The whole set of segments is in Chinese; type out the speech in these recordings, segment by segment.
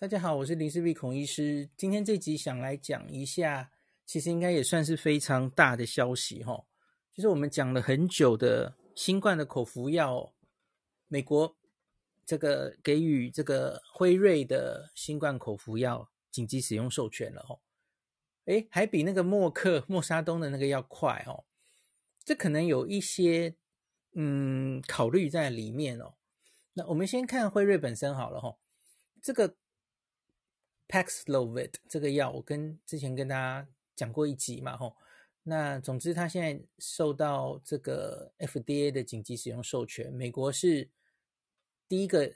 大家好，我是林氏璧孔医师。今天这集想来讲一下，其实应该也算是非常大的消息哈，就是我们讲了很久的新冠的口服药，美国这个给予这个辉瑞的新冠口服药紧急使用授权了哦，诶，还比那个默克默沙东的那个要快哦，这可能有一些嗯考虑在里面哦。那我们先看辉瑞本身好了哈，这个。Paxlovid 这个药，我跟之前跟大家讲过一集嘛，吼。那总之，它现在受到这个 FDA 的紧急使用授权，美国是第一个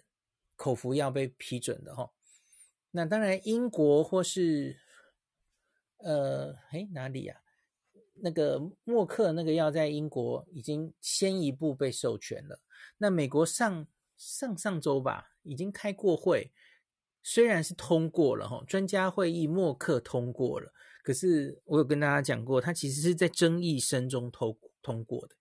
口服药被批准的，吼。那当然，英国或是呃，哎，哪里呀？那个默克那个药在英国已经先一步被授权了。那美国上上上周吧，已经开过会。虽然是通过了哈，专家会议默克通过了，可是我有跟大家讲过，它其实是在争议声中通通过的。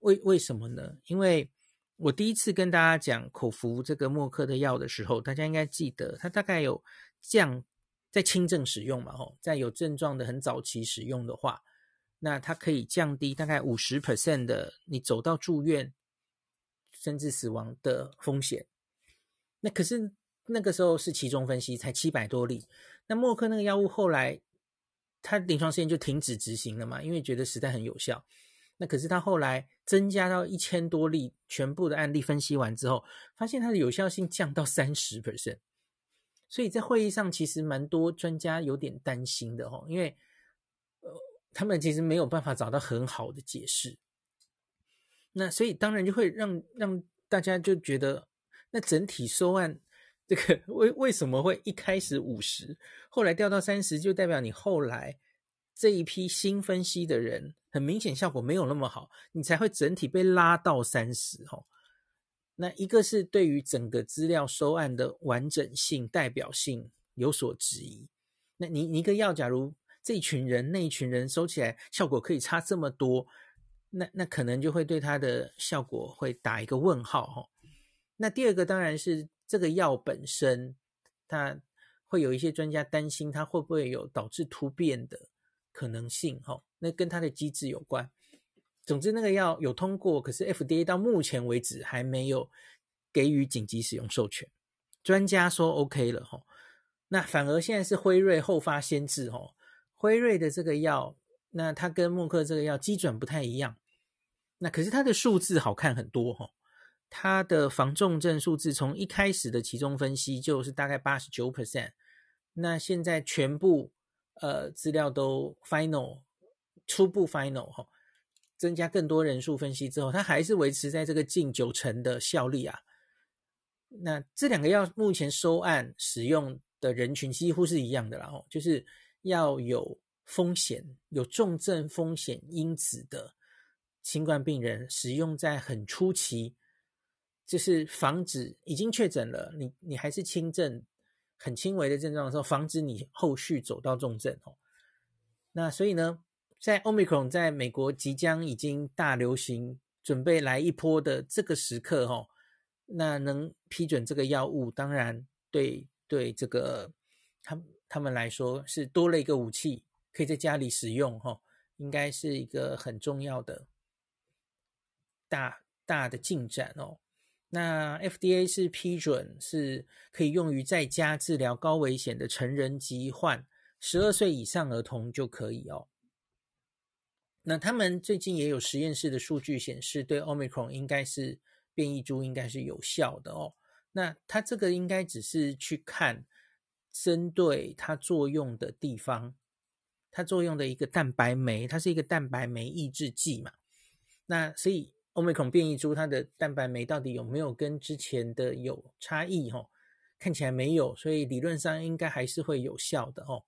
为为什么呢？因为我第一次跟大家讲口服这个默克的药的时候，大家应该记得，它大概有降在轻症使用嘛，吼，在有症状的很早期使用的话，那它可以降低大概五十 percent 的你走到住院甚至死亡的风险。那可是。那个时候是期中分析，才七百多例。那默克那个药物后来，他临床试验就停止执行了嘛，因为觉得实在很有效。那可是他后来增加到一千多例，全部的案例分析完之后，发现它的有效性降到三十 percent。所以在会议上，其实蛮多专家有点担心的哦，因为呃，他们其实没有办法找到很好的解释。那所以当然就会让让大家就觉得，那整体收案。这个为为什么会一开始五十，后来掉到三十，就代表你后来这一批新分析的人，很明显效果没有那么好，你才会整体被拉到三十哦。那一个是对于整个资料收案的完整性、代表性有所质疑。那你你一个药，假如这一群人那一群人收起来效果可以差这么多，那那可能就会对它的效果会打一个问号哈。那第二个当然是。这个药本身，它会有一些专家担心，它会不会有导致突变的可能性？哈，那跟它的机制有关。总之，那个药有通过，可是 FDA 到目前为止还没有给予紧急使用授权。专家说 OK 了，哈，那反而现在是辉瑞后发先至，哈，辉瑞的这个药，那它跟默克这个药基准不太一样，那可是它的数字好看很多，哈。它的防重症数字从一开始的期中分析就是大概八十九 percent，那现在全部呃资料都 final 初步 final 哈，增加更多人数分析之后，它还是维持在这个近九成的效力啊。那这两个药目前收案使用的人群几乎是一样的啦，哦，就是要有风险、有重症风险因子的新冠病人使用在很初期。就是防止已经确诊了，你你还是轻症、很轻微的症状的时候，防止你后续走到重症哦。那所以呢，在 Omicron 在美国即将已经大流行，准备来一波的这个时刻哦，那能批准这个药物，当然对对这个他他们来说是多了一个武器，可以在家里使用哈，应该是一个很重要的大大的进展哦。那 FDA 是批准，是可以用于在家治疗高危险的成人疾患，十二岁以上儿童就可以哦。那他们最近也有实验室的数据显示，对 Omicron 应该是变异株应该是有效的哦。那它这个应该只是去看针对它作用的地方，它作用的一个蛋白酶，它是一个蛋白酶抑制剂嘛。那所以。Omicron 变异株，它的蛋白酶到底有没有跟之前的有差异？哈，看起来没有，所以理论上应该还是会有效的哦。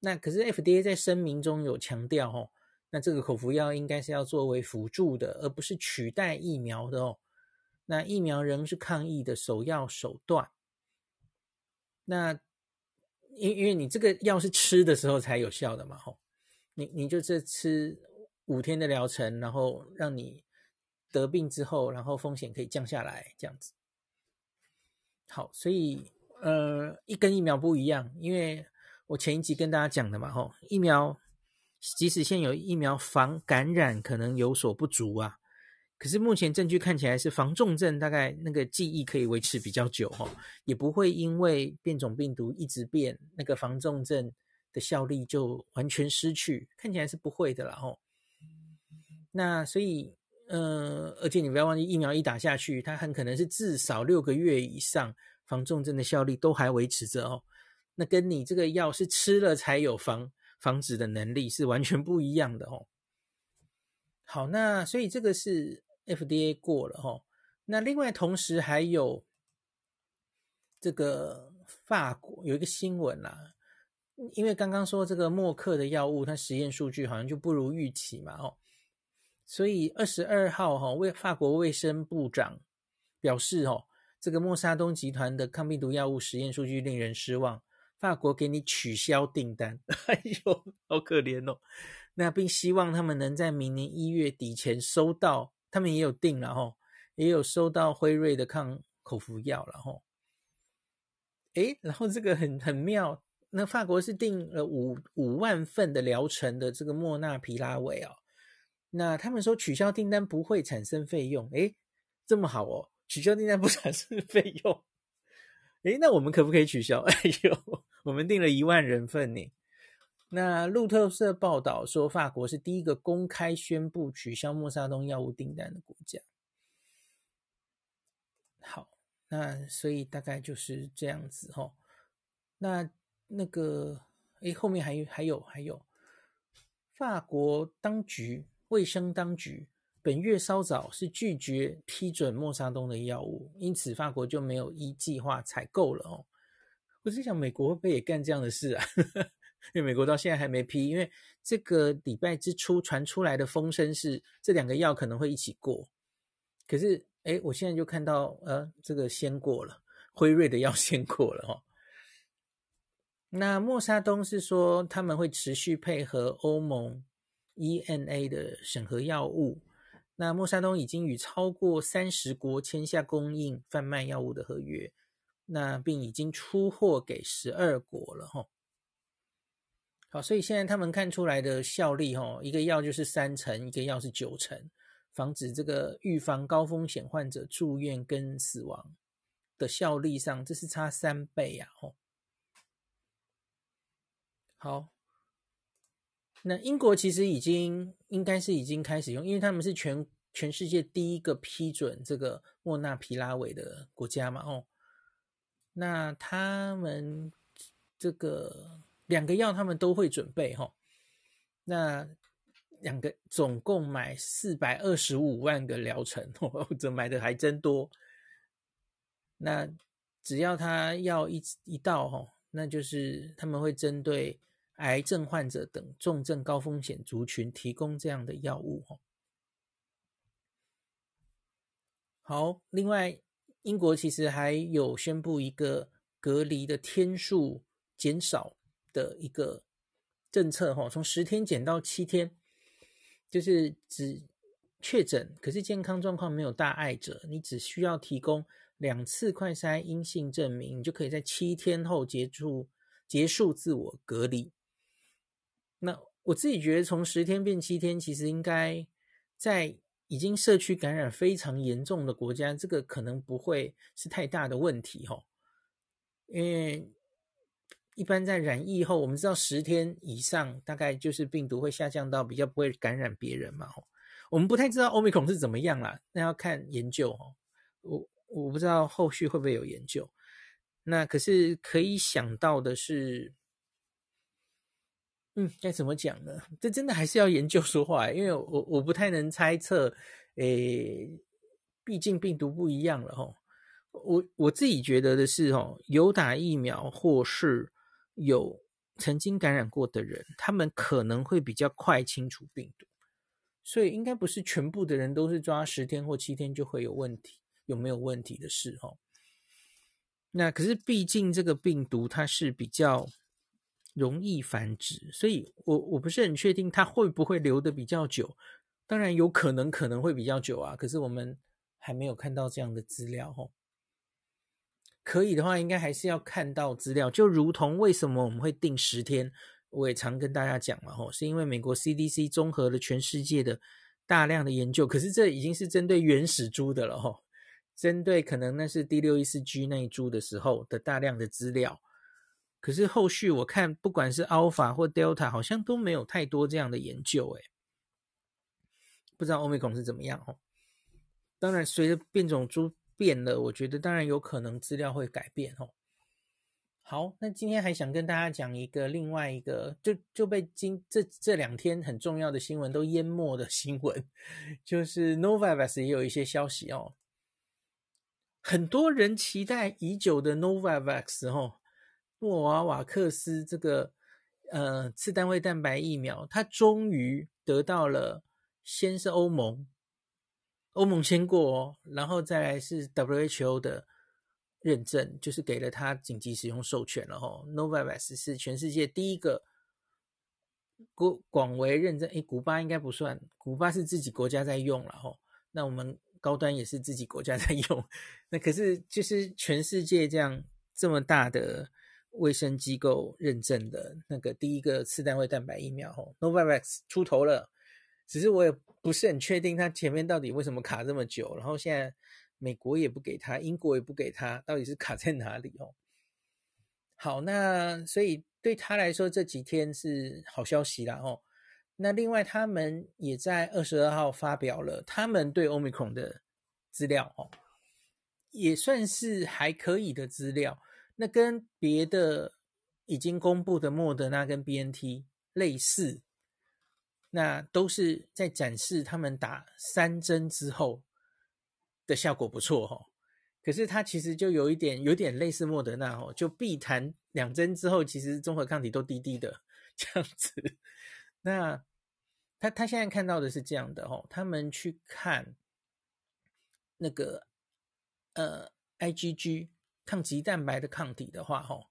那可是 FDA 在声明中有强调，哦，那这个口服药应该是要作为辅助的，而不是取代疫苗的哦。那疫苗仍是抗疫的首要手段。那因因为你这个药是吃的时候才有效的嘛，吼，你你就是吃五天的疗程，然后让你。得病之后，然后风险可以降下来，这样子。好，所以呃，一跟疫苗不一样，因为我前一集跟大家讲的嘛，吼，疫苗即使现有疫苗防感染可能有所不足啊，可是目前证据看起来是防重症大概那个记忆可以维持比较久，吼，也不会因为变种病毒一直变，那个防重症的效力就完全失去，看起来是不会的啦，吼。那所以，呃，而且你不要忘记，疫苗一打下去，它很可能是至少六个月以上。防重症的效力都还维持着哦，那跟你这个药是吃了才有防防止的能力是完全不一样的哦。好，那所以这个是 FDA 过了哦。那另外同时还有这个法国有一个新闻啦，因为刚刚说这个默克的药物它实验数据好像就不如预期嘛哦，所以二十二号哈卫法国卫生部长表示哦。这个默沙东集团的抗病毒药物实验数据令人失望，法国给你取消订单，哎呦，好可怜哦。那并希望他们能在明年一月底前收到，他们也有订了哈，也有收到辉瑞的抗口服药了哈。诶，然后这个很很妙，那法国是订了五五万份的疗程的这个莫纳皮拉韦哦，那他们说取消订单不会产生费用，诶，这么好哦。取消订单不 产生费用，诶，那我们可不可以取消？哎呦，我们订了一万人份呢。那路透社报道说，法国是第一个公开宣布取消默沙东药物订单的国家。好，那所以大概就是这样子哈。那那个，诶，后面还有还有还有，法国当局卫生当局。本月稍早是拒绝批准默沙东的药物，因此法国就没有依计划采购了哦。我在想，美国会不会也干这样的事啊？因为美国到现在还没批，因为这个礼拜之初传出来的风声是这两个药可能会一起过。可是，哎，我现在就看到，呃，这个先过了，辉瑞的药 先过了哦。那默沙东是说他们会持续配合欧盟 EMA 的审核药物。那默沙东已经与超过三十国签下供应贩卖药物的合约，那并已经出货给十二国了哈。好，所以现在他们看出来的效力哈，一个药就是三成，一个药是九成，防止这个预防高风险患者住院跟死亡的效力上，这是差三倍呀！吼，好。那英国其实已经应该是已经开始用，因为他们是全全世界第一个批准这个莫纳皮拉韦的国家嘛，哦，那他们这个两个药他们都会准备哈、哦，那两个总共买四百二十五万个疗程，哦，这买的还真多。那只要他药一一到哈，那就是他们会针对。癌症患者等重症高风险族群提供这样的药物。好，另外，英国其实还有宣布一个隔离的天数减少的一个政策，哈，从十天减到七天，就是只确诊可是健康状况没有大碍者，你只需要提供两次快筛阴性证明，你就可以在七天后结束结束自我隔离。那我自己觉得，从十天变七天，其实应该在已经社区感染非常严重的国家，这个可能不会是太大的问题哈。因为一般在染疫后，我们知道十天以上，大概就是病毒会下降到比较不会感染别人嘛。我们不太知道 Omicron 是怎么样啦，那要看研究哈。我我不知道后续会不会有研究。那可是可以想到的是。嗯，该怎么讲呢？这真的还是要研究说话，因为我我不太能猜测，诶，毕竟病毒不一样了吼。我我自己觉得的是吼，有打疫苗或是有曾经感染过的人，他们可能会比较快清除病毒，所以应该不是全部的人都是抓十天或七天就会有问题，有没有问题的事吼。那可是毕竟这个病毒它是比较。容易繁殖，所以我我不是很确定它会不会留得比较久。当然有可能可能会比较久啊，可是我们还没有看到这样的资料吼。可以的话，应该还是要看到资料。就如同为什么我们会定十天，我也常跟大家讲嘛，吼，是因为美国 CDC 综合了全世界的大量的研究，可是这已经是针对原始株的了，吼，针对可能那是第六一四 G 那一株的时候的大量的资料。可是后续我看，不管是 Alpha 或 Delta，好像都没有太多这样的研究，诶，不知道 Omicron 是怎么样，哦。当然，随着变种株变了，我觉得当然有可能资料会改变哦。好，那今天还想跟大家讲一个另外一个，就就被今这这两天很重要的新闻都淹没的新闻，就是 Novavax 也有一些消息哦。很多人期待已久的 Novavax 哦，诺瓦瓦克斯这个呃次单位蛋白疫苗，它终于得到了先是欧盟。欧盟先过哦，然后再来是 WHO 的认证，就是给了他紧急使用授权了哈。Novavax 是全世界第一个广广为认证，诶，古巴应该不算，古巴是自己国家在用了哈。那我们高端也是自己国家在用，那可是就是全世界这样这么大的卫生机构认证的那个第一个次单位蛋白疫苗哦，Novavax 出头了。只是我也不是很确定他前面到底为什么卡这么久，然后现在美国也不给他，英国也不给他，到底是卡在哪里哦？好，那所以对他来说这几天是好消息啦哦。那另外他们也在二十二号发表了他们对 Omicron 的资料哦，也算是还可以的资料。那跟别的已经公布的莫德纳跟 BNT 类似。那都是在展示他们打三针之后的效果不错哈，可是它其实就有一点有点类似莫德纳哦，就必谈两针之后其实综合抗体都低低的 这样子。那他他现在看到的是这样的哦，他们去看那个呃 IgG 抗棘蛋白的抗体的话哈，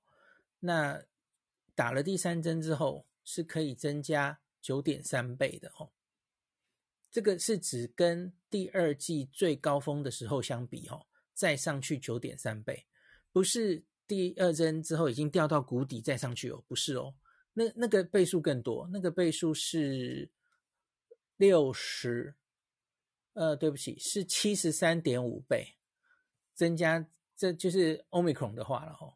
那打了第三针之后是可以增加。九点三倍的哦，这个是指跟第二季最高峰的时候相比哦，再上去九点三倍，不是第二针之后已经掉到谷底再上去哦，不是哦，那那个倍数更多，那个倍数是六十，呃，对不起，是七十三点五倍增加，这就是 Omicron 的话了哦，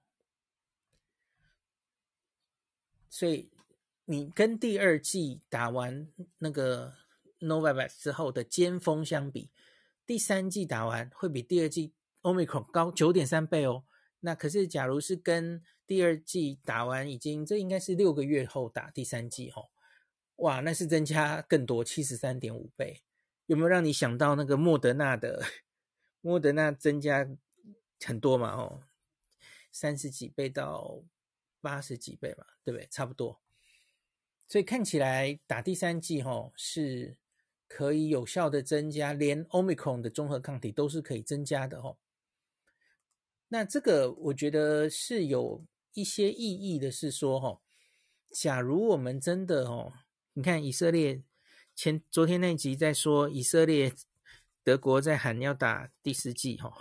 所以。你跟第二季打完那个 Novavax 之后的尖峰相比，第三季打完会比第二季 Omicron 高九点三倍哦。那可是，假如是跟第二季打完已经，这应该是六个月后打第三季哦，哇，那是增加更多七十三点五倍。有没有让你想到那个莫德纳的 莫德纳增加很多嘛？哦，三十几倍到八十几倍嘛，对不对？差不多。所以看起来打第三剂吼是可以有效的增加，连 Omicron 的综合抗体都是可以增加的哦。那这个我觉得是有一些意义的，是说吼，假如我们真的哦，你看以色列前昨天那集在说以色列德国在喊要打第四剂吼，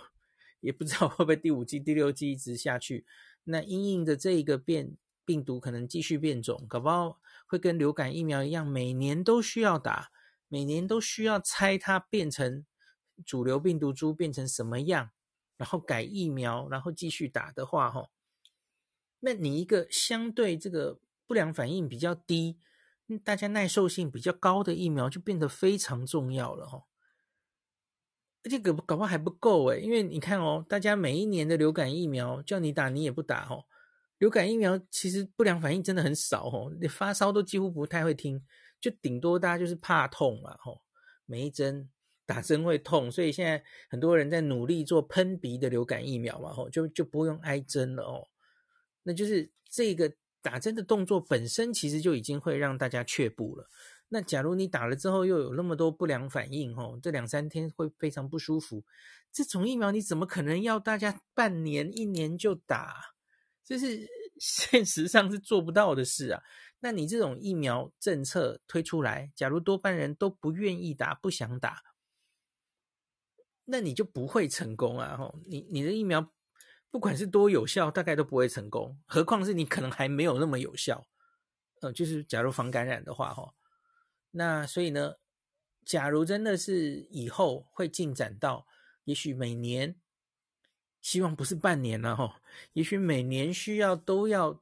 也不知道会不会第五季、第六季一直下去。那因应的这一个变病毒可能继续变种，搞不好。会跟流感疫苗一样，每年都需要打，每年都需要猜它变成主流病毒株变成什么样，然后改疫苗，然后继续打的话，哈，那你一个相对这个不良反应比较低，大家耐受性比较高的疫苗就变得非常重要了，哈。而且搞搞不好还不够诶，因为你看哦，大家每一年的流感疫苗叫你打，你也不打，吼。流感疫苗其实不良反应真的很少哦，你发烧都几乎不太会听，就顶多大家就是怕痛嘛吼，每一针打针会痛，所以现在很多人在努力做喷鼻的流感疫苗嘛吼，就就不用挨针了哦。那就是这个打针的动作本身其实就已经会让大家却步了。那假如你打了之后又有那么多不良反应吼，这两三天会非常不舒服，这种疫苗你怎么可能要大家半年一年就打？这是 现实上是做不到的事啊！那你这种疫苗政策推出来，假如多半人都不愿意打、不想打，那你就不会成功啊！吼，你你的疫苗不管是多有效，大概都不会成功，何况是你可能还没有那么有效。呃，就是假如防感染的话，哈，那所以呢，假如真的是以后会进展到，也许每年，希望不是半年了哈，也许每年需要都要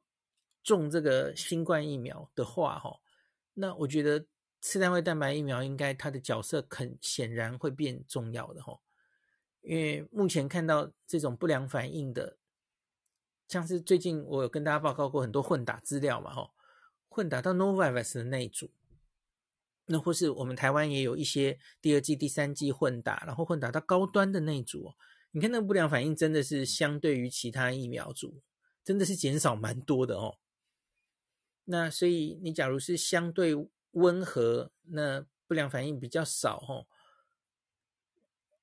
种这个新冠疫苗的话，哈，那我觉得次单位蛋白疫苗应该它的角色很显然会变重要的哈。因为目前看到这种不良反应的，像是最近我有跟大家报告过很多混打资料嘛，吼，混打到 Novavax 的那一组，那或是我们台湾也有一些第二剂、第三剂混打，然后混打到高端的那一组，你看那个不良反应真的是相对于其他疫苗组，真的是减少蛮多的哦。那所以你假如是相对温和，那不良反应比较少，哦。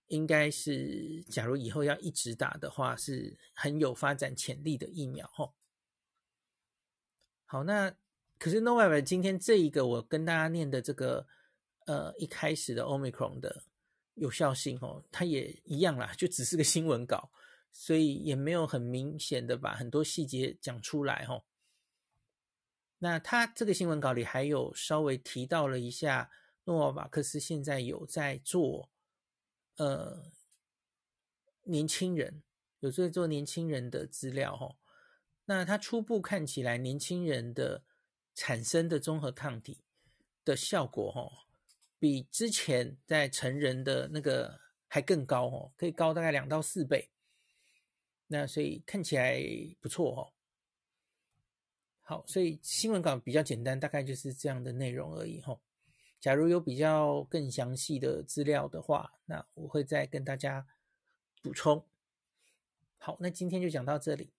应该是，假如以后要一直打的话，是很有发展潜力的疫苗哦。好，那可是 Novavax 今天这一个我跟大家念的这个，呃，一开始的 Omicron 的有效性哦，它也一样啦，就只是个新闻稿，所以也没有很明显的把很多细节讲出来吼。那他这个新闻稿里还有稍微提到了一下，诺瓦克斯现在有在做。呃，年轻人有在做年轻人的资料哈，那他初步看起来，年轻人的产生的综合抗体的效果哈，比之前在成人的那个还更高哦，可以高大概两到四倍。那所以看起来不错哦。好，所以新闻稿比较简单，大概就是这样的内容而已哈。假如有比较更详细的资料的话，那我会再跟大家补充。好，那今天就讲到这里。